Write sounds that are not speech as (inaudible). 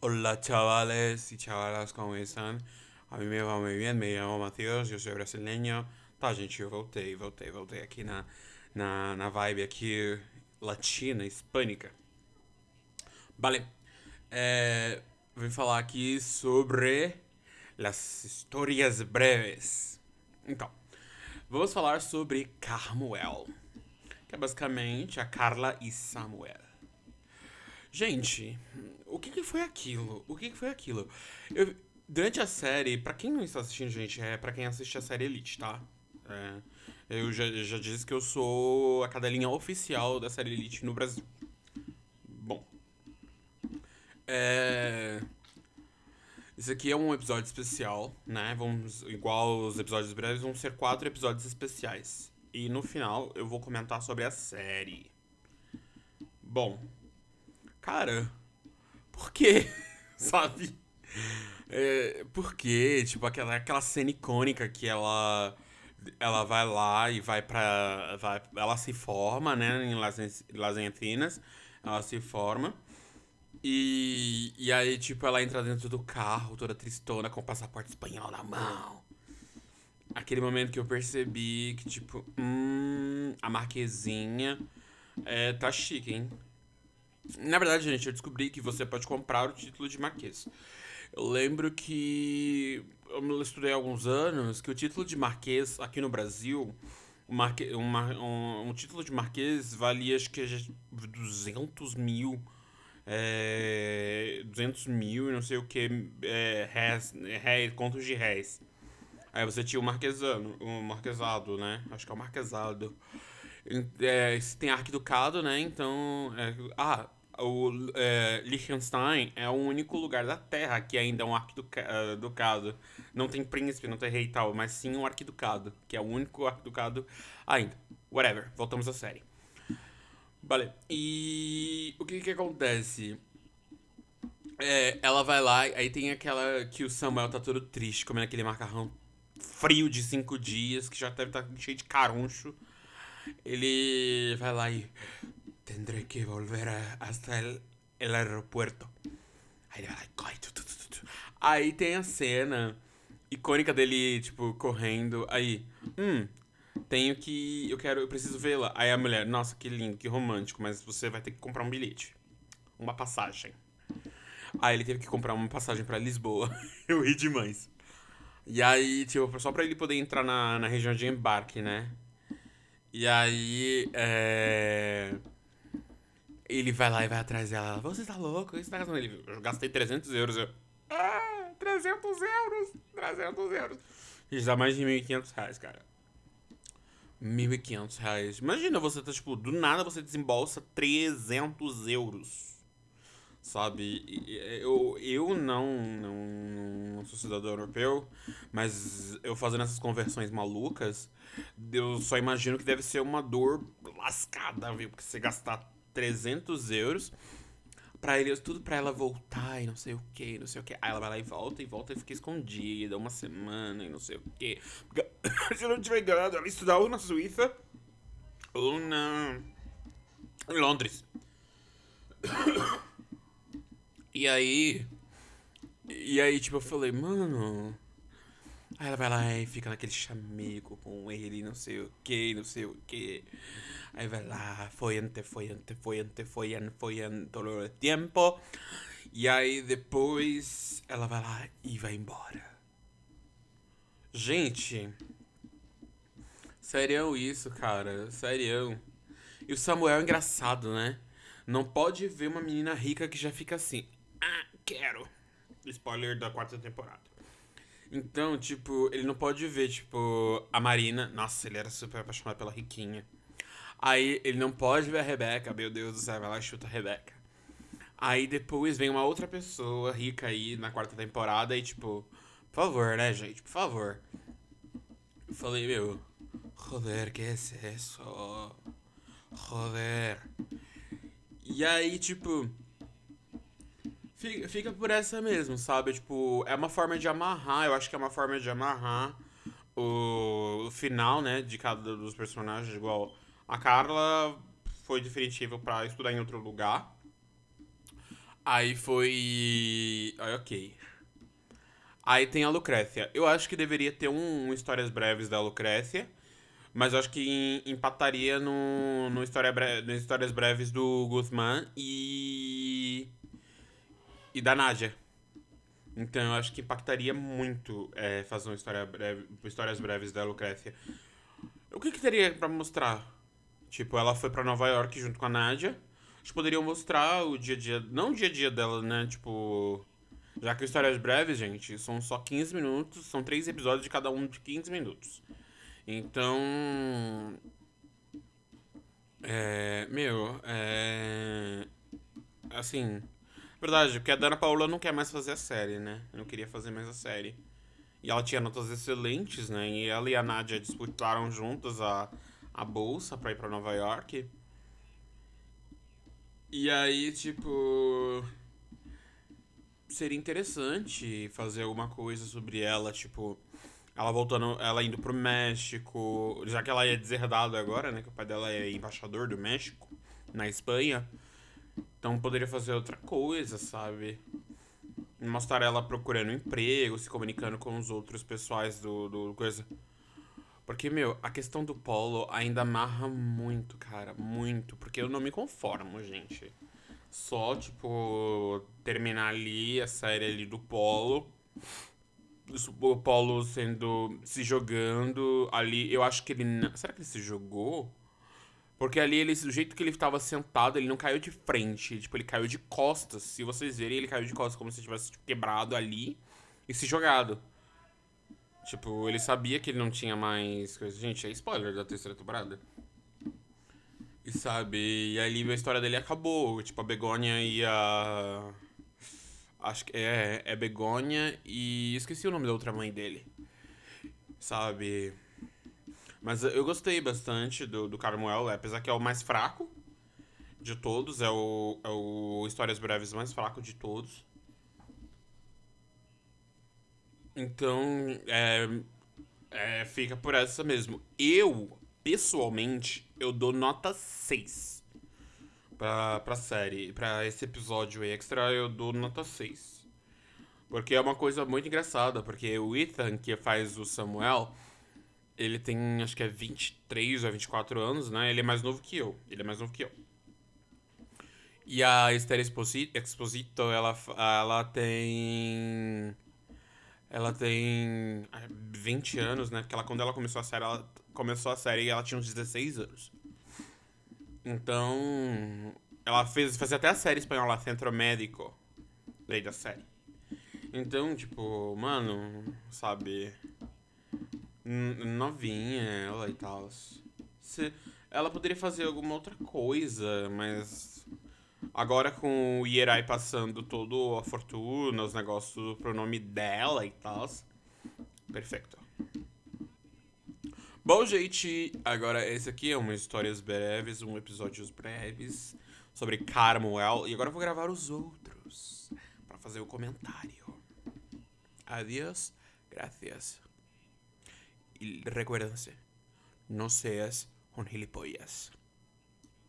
Hola chavales y chavalas, ¿cómo están? A mí me va muy bien, me llamo Matheus, eu sou brasileño. Tá, gente, eu voltei, voltei, voltei aqui na, na, na vibe aqui latina, hispânica. Vale, é, vim falar aqui sobre as histórias breves. Então, vamos falar sobre Carmuel, que é basicamente a Carla e Samuel. Gente, o que, que foi aquilo? O que, que foi aquilo? Eu, durante a série, pra quem não está assistindo, gente, é pra quem assiste a série Elite, tá? É, eu já, já disse que eu sou a cadelinha oficial da série Elite no Brasil. Bom. É. Isso aqui é um episódio especial, né? Vamos, igual os episódios breves, vão ser quatro episódios especiais. E no final eu vou comentar sobre a série. Bom, cara, por quê? (laughs) Sabe? É, por quê? Tipo, aquela, aquela cena icônica que ela ela vai lá e vai pra. Vai, ela se forma, né? Em Las, Encinas. Ela se forma. E, e aí, tipo, ela entra dentro do carro, toda tristona, com o passaporte espanhol na mão. Aquele momento que eu percebi que, tipo, hum, a Marquezinha é, tá chique, hein? Na verdade, gente, eu descobri que você pode comprar o título de Marquês. Eu lembro que eu estudei há alguns anos que o título de Marquês aqui no Brasil, marque, um, um, título de Marquês valia acho que 200 mil. É, 200 mil e não sei o que, é, réis, contos de réis. Aí você tinha o marquesano, o marquesado, né? Acho que é o marquesado. É, tem arquiducado, né? Então. É, ah, o é, Liechtenstein é o único lugar da Terra que ainda é um arquiducado. Não tem príncipe, não tem rei e tal, mas sim um arquiducado, que é o único arquiducado ainda. Whatever, voltamos à série. Vale, e o que que acontece? É, ela vai lá, aí tem aquela que o Samuel tá todo triste, comendo aquele macarrão frio de cinco dias, que já deve estar tá cheio de caruncho. Ele vai lá e tendré que volver hasta el, el aeropuerto. Aí ele vai corre. Tu, tu, tu, Aí tem a cena icônica dele, tipo, correndo. Aí, hum, tenho que. Eu quero. Eu preciso vê-la. Aí a mulher, nossa, que lindo, que romântico, mas você vai ter que comprar um bilhete. Uma passagem. Aí ele teve que comprar uma passagem para Lisboa. (laughs) eu ri demais. E aí, tipo, só pra ele poder entrar na, na região de embarque, né? E aí. É ele vai lá e vai atrás dela. Você tá louco? Você tá gastando? Ele, eu gastei 300 euros. Eu, ah, 300 euros! 300 euros. Isso dá mais de 1.500 reais, cara. 1.500 reais. Imagina você tá, tipo, do nada você desembolsa 300 euros. Sabe? Eu, eu não, não, não sou cidadão europeu, mas eu fazendo essas conversões malucas, eu só imagino que deve ser uma dor lascada, viu? Porque você gastar 300 euros pra eles, tudo pra ela voltar e não sei o que, não sei o que. Aí ela vai lá e volta e volta e fica escondida uma semana e não sei o que. (coughs) Se eu não tiver enganado, ela estudava ou na Suíça ou na. em Londres. (coughs) E aí. E aí, tipo, eu falei, mano. Aí ela vai lá e fica naquele chamego com ele, não sei o que, não sei o que. Aí vai lá, follante, follante, follante, follante, follante todo o tempo. E aí depois ela vai lá e vai embora. Gente, sério isso, cara, sério. E o Samuel é engraçado, né? Não pode ver uma menina rica que já fica assim. Ah, quero. Spoiler da quarta temporada. Então, tipo, ele não pode ver, tipo, a Marina. Nossa, ele era super apaixonado pela Riquinha. Aí ele não pode ver a Rebeca, meu Deus do céu, vai lá e chuta a Rebeca. Aí depois vem uma outra pessoa rica aí na quarta temporada e tipo, por favor, né, gente, por favor. Eu falei, meu, joder, que é isso? Joder. E aí, tipo, fica, fica por essa mesmo, sabe? Tipo, é uma forma de amarrar, eu acho que é uma forma de amarrar o, o final, né, de cada dos personagens, igual a Carla foi definitiva para estudar em outro lugar. Aí foi. Aí, ok. Aí tem a Lucrécia. Eu acho que deveria ter um, um Histórias Breves da Lucrécia. Mas eu acho que empataria no, no, história bre... no Histórias Breves do Guzmán e. E da Nádia. Então eu acho que impactaria muito é, fazer uma história breve, histórias breves da Lucrécia. O que, que teria para mostrar? Tipo, ela foi para Nova York junto com a Nádia. Eles poderiam mostrar o dia a dia. Não o dia a dia dela, né? Tipo. Já que histórias breves, gente, são só 15 minutos. São três episódios de cada um de 15 minutos. Então. É. Meu, é. Assim. Verdade, porque a Dana Paula não quer mais fazer a série, né? Eu não queria fazer mais a série. E ela tinha notas excelentes, né? E ela e a Nadia disputaram juntas a, a bolsa pra ir pra Nova York. E aí, tipo. Seria interessante fazer alguma coisa sobre ela, tipo. Ela voltando, ela indo pro México. Já que ela é deserdada agora, né? Que o pai dela é embaixador do México, na Espanha. Então poderia fazer outra coisa, sabe? Mostrar ela procurando emprego, se comunicando com os outros pessoais do, do coisa. Porque, meu, a questão do polo ainda amarra muito, cara. Muito. Porque eu não me conformo, gente. Só, tipo, terminar ali a série ali do polo. O polo sendo. se jogando ali. Eu acho que ele. Será que ele se jogou? Porque ali, ele, do jeito que ele estava sentado, ele não caiu de frente. Tipo, ele caiu de costas. Se vocês verem, ele caiu de costas, como se tivesse tipo, quebrado ali e se jogado. Tipo, ele sabia que ele não tinha mais coisa. Gente, é spoiler da terceira temporada. E sabe, e ali a história dele acabou. Tipo, a Begônia e a. Acho que é, é Begônia e. Esqueci o nome da outra mãe dele. Sabe? Mas eu gostei bastante do, do Carmuel, apesar que é o mais fraco de todos, é o, é o Histórias Breves mais fraco de todos. Então, é, é, fica por essa mesmo. Eu, pessoalmente, eu dou nota 6 pra, pra série. Pra esse episódio extra, eu dou nota 6. Porque é uma coisa muito engraçada, porque o Ethan, que faz o Samuel ele tem, acho que é 23 ou 24 anos, né? Ele é mais novo que eu. Ele é mais novo que eu. E a Esther Exposito, ela, ela tem. Ela tem 20 anos, né? Porque ela, quando ela começou a série, ela começou a série e ela tinha uns 16 anos. Então. Ela fez, fazia até a série espanhola Centro Médico. Lei da série. Então, tipo, mano, sabe novinha ela e tal. Se, ela poderia fazer alguma outra coisa, mas agora com o Ierai passando toda a fortuna, os negócios pro nome dela e tal. Perfeito. Bom, gente, agora esse aqui é uma histórias breves, um episódios breves sobre Carmuel. E agora eu vou gravar os outros para fazer o comentário. Adiós, gracias. Y recuérdense, no seas un gilipollas.